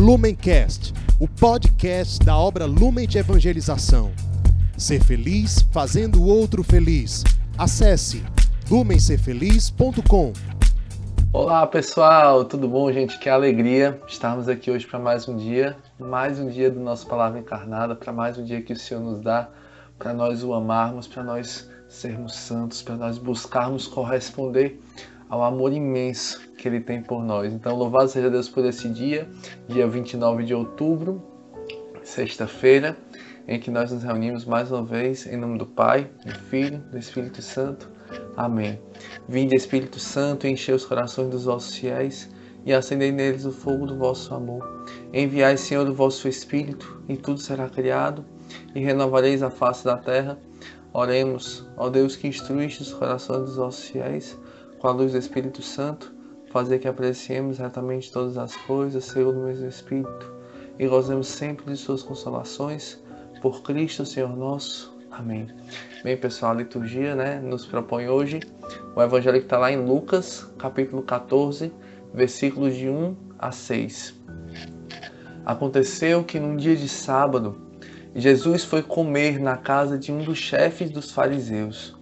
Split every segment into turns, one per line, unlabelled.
Lumencast, o podcast da obra Lumen de Evangelização. Ser feliz fazendo o outro feliz. Acesse lumencerfeliz.com.
Olá pessoal, tudo bom, gente? Que alegria estarmos aqui hoje para mais um dia, mais um dia do nosso Palavra Encarnada, para mais um dia que o Senhor nos dá, para nós o amarmos, para nós sermos santos, para nós buscarmos corresponder ao amor imenso que Ele tem por nós. Então, louvado seja Deus por esse dia, dia 29 de outubro, sexta-feira, em que nós nos reunimos mais uma vez em nome do Pai, do Filho, do Espírito Santo. Amém. Vinde, Espírito Santo, enchei os corações dos vossos fiéis e acendei neles o fogo do vosso amor. Enviai, Senhor, o vosso Espírito, e tudo será criado, e renovareis a face da terra. Oremos, ó Deus que instruíste os corações dos vossos fiéis, com a luz do Espírito Santo, fazer que apreciemos retamente todas as coisas, segundo o mesmo Espírito, e gozemos sempre de suas consolações, por Cristo, Senhor nosso. Amém. Bem, pessoal, a liturgia né, nos propõe hoje o evangelho que está lá em Lucas, capítulo 14, versículos de 1 a 6. Aconteceu que num dia de sábado, Jesus foi comer na casa de um dos chefes dos fariseus,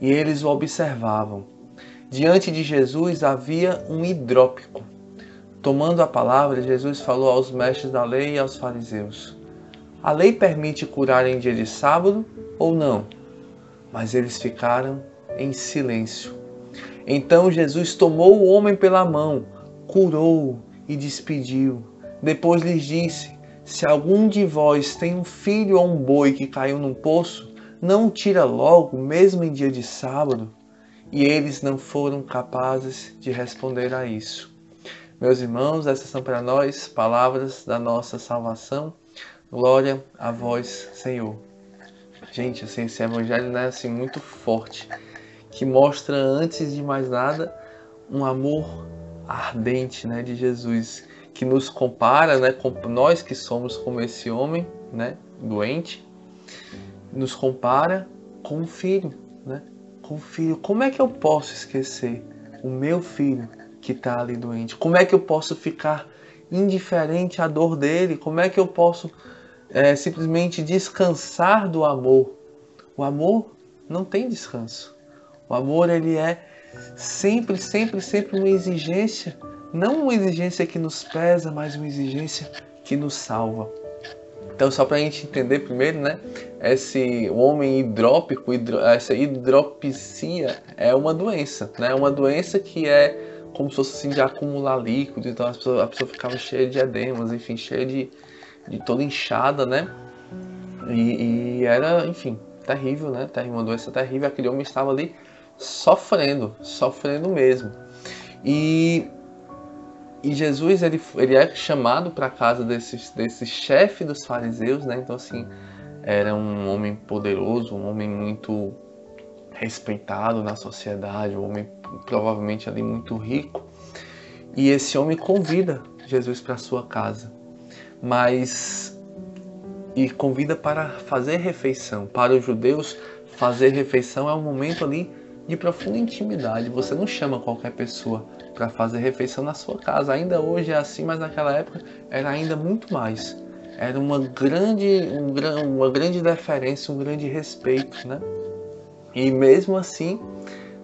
e eles o observavam. Diante de Jesus havia um hidrópico. Tomando a palavra, Jesus falou aos mestres da lei e aos fariseus: A lei permite curar em dia de sábado ou não? Mas eles ficaram em silêncio. Então Jesus tomou o homem pela mão, curou-o e despediu. Depois lhes disse: se algum de vós tem um filho ou um boi que caiu num poço, não o tira logo, mesmo em dia de sábado? E eles não foram capazes de responder a isso. Meus irmãos, essas são para nós palavras da nossa salvação. Glória a vós, Senhor. Gente, assim, esse evangelho é assim, muito forte, que mostra, antes de mais nada, um amor ardente né, de Jesus, que nos compara, né, com nós que somos como esse homem, né, doente, nos compara com o filho, né, com o filho. Como é que eu posso esquecer o meu filho que está ali doente? Como é que eu posso ficar indiferente à dor dele? Como é que eu posso é, simplesmente descansar do amor? O amor não tem descanso. O amor ele é sempre, sempre, sempre uma exigência não uma exigência que nos pesa, mas uma exigência que nos salva. Então, só para a gente entender primeiro, né? Esse homem hidrópico, hidro, essa hidropicia é uma doença, né? Uma doença que é como se fosse assim de acumular líquido, então a pessoa, a pessoa ficava cheia de edemas, enfim, cheia de, de toda inchada, né? E, e era, enfim, terrível, né? Uma doença terrível. Aquele homem estava ali sofrendo, sofrendo mesmo. E e Jesus ele, ele é chamado para a casa desse, chefe dos fariseus, né? Então assim era um homem poderoso, um homem muito respeitado na sociedade, um homem provavelmente ali muito rico. E esse homem convida Jesus para sua casa, mas e convida para fazer refeição. Para os judeus, fazer refeição é um momento ali de profunda intimidade. Você não chama qualquer pessoa para fazer refeição na sua casa. Ainda hoje é assim, mas naquela época era ainda muito mais. Era uma grande, um, uma grande deferência, um grande respeito, né? E mesmo assim,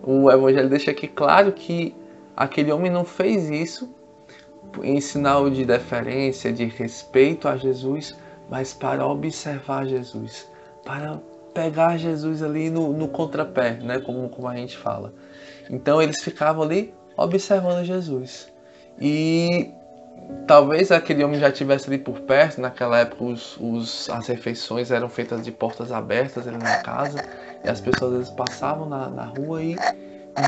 o Evangelho deixa aqui claro que aquele homem não fez isso em sinal de deferência, de respeito a Jesus, mas para observar Jesus, para pegar Jesus ali no, no contrapé, né? Como, como a gente fala. Então eles ficavam ali observando Jesus. E talvez aquele homem já estivesse ali por perto, naquela época os, os, as refeições eram feitas de portas abertas ali na casa, e as pessoas às vezes passavam na, na rua e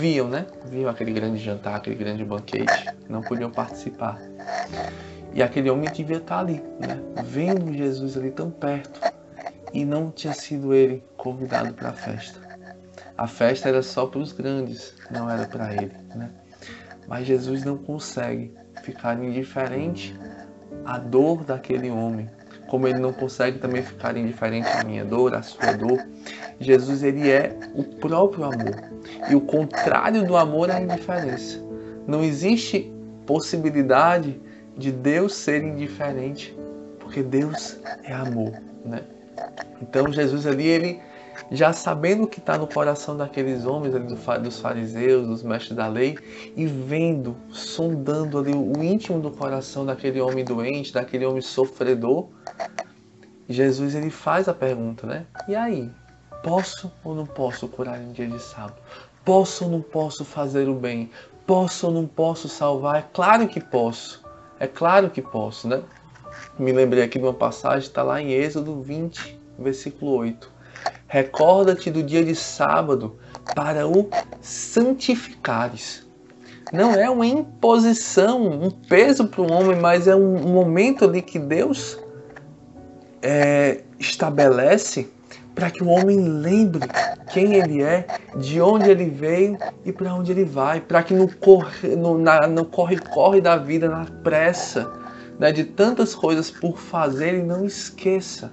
viam, né? Viam aquele grande jantar, aquele grande banquete, não podiam participar. E aquele homem devia estar ali, né? Vendo Jesus ali tão perto, e não tinha sido ele convidado para a festa. A festa era só para os grandes, não era para ele, né? Mas Jesus não consegue ficar indiferente à dor daquele homem, como ele não consegue também ficar indiferente à minha dor, à sua dor. Jesus ele é o próprio amor. E o contrário do amor é a indiferença. Não existe possibilidade de Deus ser indiferente, porque Deus é amor, né? Então Jesus ali ele já sabendo o que está no coração daqueles homens, ali, dos fariseus, dos mestres da lei, e vendo, sondando ali o íntimo do coração daquele homem doente, daquele homem sofredor, Jesus ele faz a pergunta, né? E aí, posso ou não posso curar em dia de sábado? Posso ou não posso fazer o bem? Posso ou não posso salvar? É claro que posso. É claro que posso, né? Me lembrei aqui de uma passagem, está lá em Êxodo 20, versículo 8. Recorda-te do dia de sábado para o santificares. Não é uma imposição, um peso para o homem, mas é um momento ali que Deus é, estabelece para que o homem lembre quem ele é, de onde ele veio e para onde ele vai, para que no corre, no, na, no corre corre da vida, na pressa, né, de tantas coisas por fazer, ele não esqueça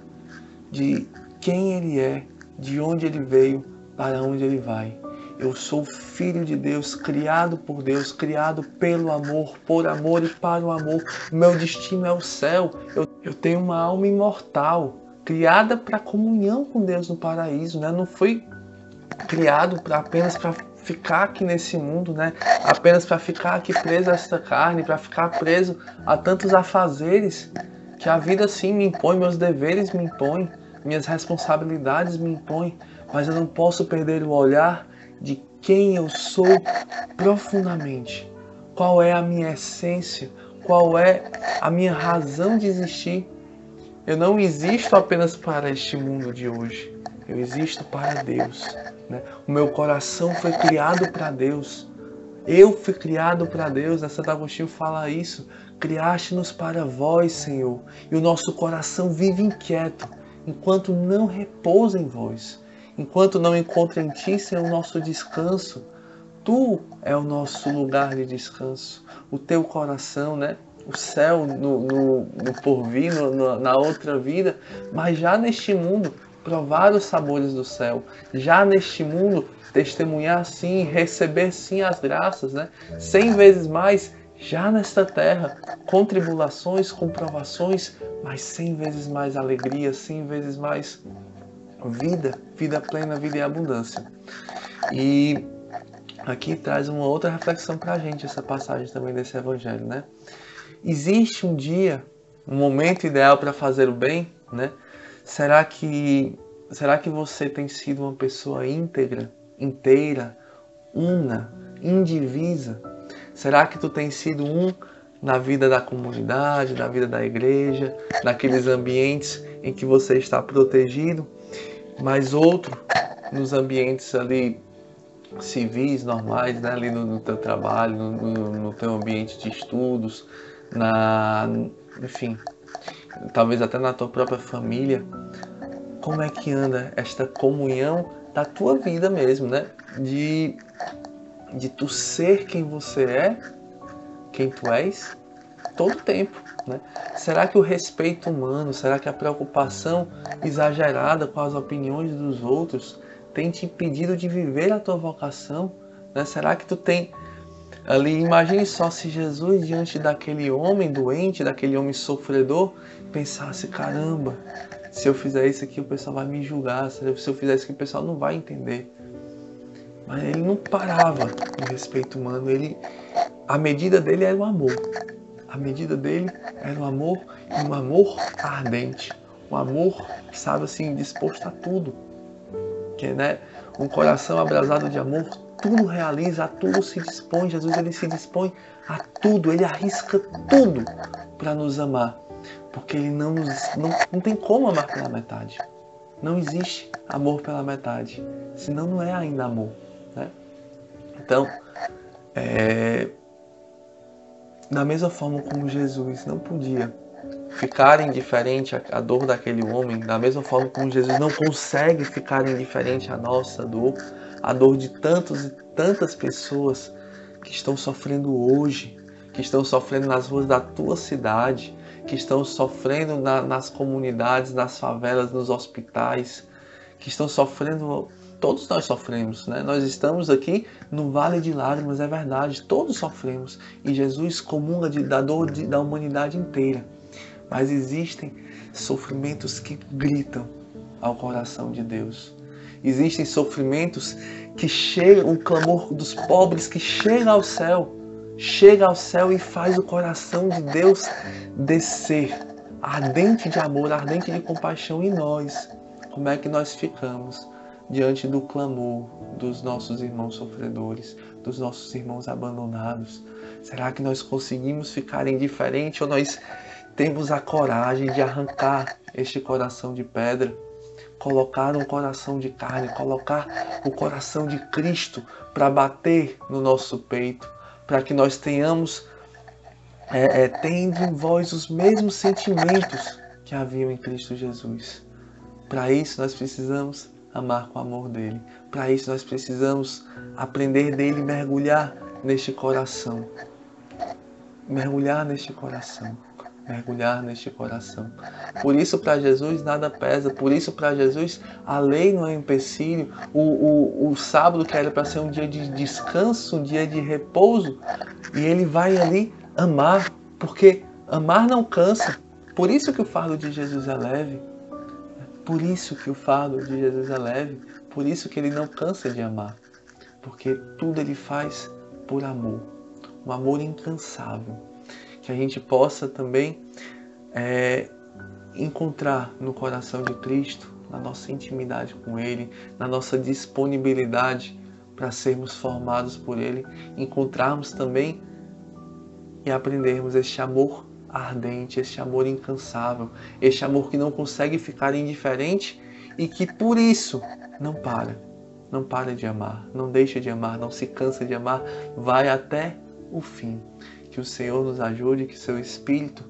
de quem ele é, de onde ele veio, para onde ele vai. Eu sou filho de Deus, criado por Deus, criado pelo amor, por amor e para o amor. Meu destino é o céu. Eu, eu tenho uma alma imortal, criada para comunhão com Deus no paraíso. Né? Não fui criado pra, apenas para ficar aqui nesse mundo, né? apenas para ficar aqui preso a esta carne, para ficar preso a tantos afazeres que a vida sim me impõe, meus deveres me impõem minhas responsabilidades me impõem, mas eu não posso perder o olhar de quem eu sou profundamente. Qual é a minha essência? Qual é a minha razão de existir? Eu não existo apenas para este mundo de hoje. Eu existo para Deus. Né? O meu coração foi criado para Deus. Eu fui criado para Deus. A Santo Agostinho fala isso. Criaste-nos para vós, Senhor. E o nosso coração vive inquieto enquanto não repousa em vós, enquanto não encontra em ti, Senhor, o nosso descanso. Tu é o nosso lugar de descanso, o teu coração, né? O céu no, no, no porvir, no, na outra vida, mas já neste mundo, provar os sabores do céu, já neste mundo, testemunhar sim, receber sim as graças, né? Cem vezes mais já nesta terra, com tribulações, com provações, mas cem vezes mais alegria, cem vezes mais vida, vida plena, vida em abundância. E aqui traz uma outra reflexão para a gente, essa passagem também desse evangelho, né? Existe um dia, um momento ideal para fazer o bem, né? Será que será que você tem sido uma pessoa íntegra, inteira, una, indivisa? Será que tu tem sido um na vida da comunidade, na vida da igreja, naqueles ambientes em que você está protegido, mas outro nos ambientes ali civis, normais, né? ali no, no teu trabalho, no, no, no teu ambiente de estudos, na, enfim, talvez até na tua própria família. Como é que anda esta comunhão da tua vida mesmo, né? De de tu ser quem você é, quem tu és, todo tempo. Né? Será que o respeito humano, será que a preocupação exagerada com as opiniões dos outros tem te impedido de viver a tua vocação? Né? Será que tu tem ali, imagine só se Jesus diante daquele homem doente, daquele homem sofredor, pensasse, caramba, se eu fizer isso aqui o pessoal vai me julgar, se eu fizer isso aqui o pessoal não vai entender. Mas ele não parava no respeito humano. Ele, a medida dele era o amor. A medida dele era o amor e um amor ardente. Um amor, sabe assim, disposto a tudo. Que né, um coração abrasado de amor, tudo realiza, a tudo se dispõe. Jesus ele se dispõe a tudo, ele arrisca tudo para nos amar. Porque ele não, não, não tem como amar pela metade. Não existe amor pela metade. Senão não é ainda amor. Né? Então, é, da mesma forma como Jesus não podia ficar indiferente à dor daquele homem, da mesma forma como Jesus não consegue ficar indiferente à nossa dor, à dor de tantos e tantas pessoas que estão sofrendo hoje, que estão sofrendo nas ruas da tua cidade, que estão sofrendo na, nas comunidades, nas favelas, nos hospitais, que estão sofrendo Todos nós sofremos, né? Nós estamos aqui no vale de lágrimas, é verdade, todos sofremos. E Jesus comunga de, da dor de, da humanidade inteira. Mas existem sofrimentos que gritam ao coração de Deus. Existem sofrimentos que chegam, o clamor dos pobres que chega ao céu, chega ao céu e faz o coração de Deus descer, ardente de amor, ardente de compaixão em nós. Como é que nós ficamos? diante do clamor dos nossos irmãos sofredores, dos nossos irmãos abandonados? Será que nós conseguimos ficar indiferente ou nós temos a coragem de arrancar este coração de pedra, colocar um coração de carne, colocar o coração de Cristo para bater no nosso peito, para que nós tenhamos, é, é, tendo em vós os mesmos sentimentos que haviam em Cristo Jesus. Para isso nós precisamos amar com o amor dele. Para isso nós precisamos aprender dele mergulhar neste coração. Mergulhar neste coração. Mergulhar neste coração. Por isso, para Jesus, nada pesa. Por isso, para Jesus, a lei não é empecilho. O, o, o sábado, que era para ser um dia de descanso, um dia de repouso, e ele vai ali amar, porque amar não cansa. Por isso que o fardo de Jesus é leve. Por isso que o fardo de Jesus é leve, por isso que ele não cansa de amar, porque tudo ele faz por amor, um amor incansável, que a gente possa também é, encontrar no coração de Cristo, na nossa intimidade com Ele, na nossa disponibilidade para sermos formados por Ele, encontrarmos também e aprendermos este amor ardente, este amor incansável, este amor que não consegue ficar indiferente e que por isso não para, não para de amar, não deixa de amar, não se cansa de amar, vai até o fim. Que o Senhor nos ajude, que seu Espírito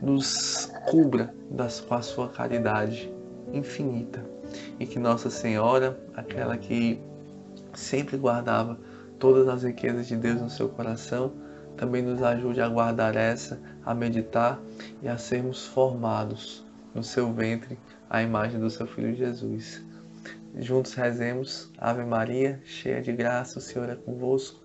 nos cubra das, com a sua caridade infinita e que Nossa Senhora, aquela que sempre guardava todas as riquezas de Deus no seu coração, também nos ajude a guardar essa, a meditar e a sermos formados no seu ventre à imagem do seu Filho Jesus. Juntos rezemos Ave Maria, cheia de graça, o Senhor é convosco.